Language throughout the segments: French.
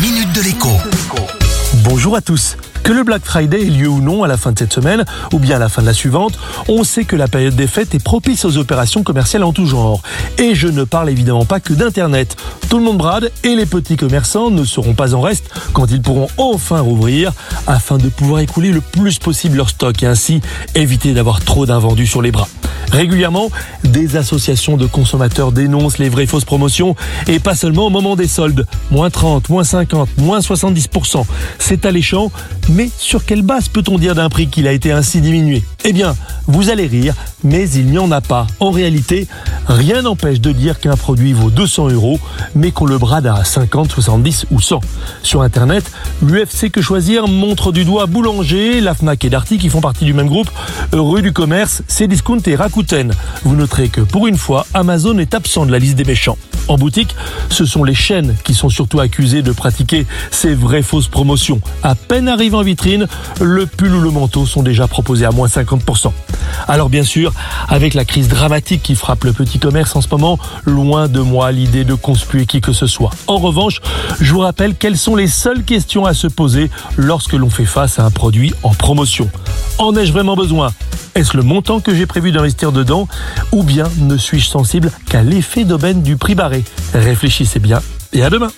minute de l'écho. Bonjour à tous. Que le Black Friday ait lieu ou non à la fin de cette semaine, ou bien à la fin de la suivante, on sait que la période des fêtes est propice aux opérations commerciales en tout genre. Et je ne parle évidemment pas que d'Internet. Tout le monde brade et les petits commerçants ne seront pas en reste quand ils pourront enfin rouvrir afin de pouvoir écouler le plus possible leur stock et ainsi éviter d'avoir trop d'invendus sur les bras. Régulièrement, des associations de consommateurs dénoncent les vraies fausses promotions et pas seulement au moment des soldes. Moins 30, moins 50, moins 70%. C'est alléchant, mais sur quelle base peut-on dire d'un prix qu'il a été ainsi diminué? Eh bien, vous allez rire, mais il n'y en a pas. En réalité, rien n'empêche de dire qu'un produit vaut 200 euros, mais qu'on le brade à 50, 70 ou 100. Sur Internet, l'UFC Que Choisir montre du doigt Boulanger, la FNAC et Darty qui font partie du même groupe, rue du commerce, Cdiscount et Rakuten. Vous noterez que pour une fois, Amazon est absent de la liste des méchants. En boutique, ce sont les chaînes qui sont surtout accusées de pratiquer ces vraies fausses promotions. À peine arrivé en vitrine, le pull ou le manteau sont déjà proposés à moins 50%. Alors bien sûr, avec la crise dramatique qui frappe le petit commerce en ce moment, loin de moi l'idée de conspuer qui que ce soit. En revanche, je vous rappelle quelles sont les seules questions à se poser lorsque l'on fait face à un produit en promotion. En ai-je vraiment besoin? Est-ce le montant que j'ai prévu d'investir dedans? Ou bien ne suis-je sensible qu'à l'effet d'aubaine du prix barré? Réfléchissez bien et à demain.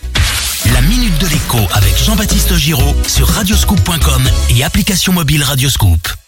La minute de avec Jean-Baptiste Giraud sur radioscoop.com et application mobile Radioscoop.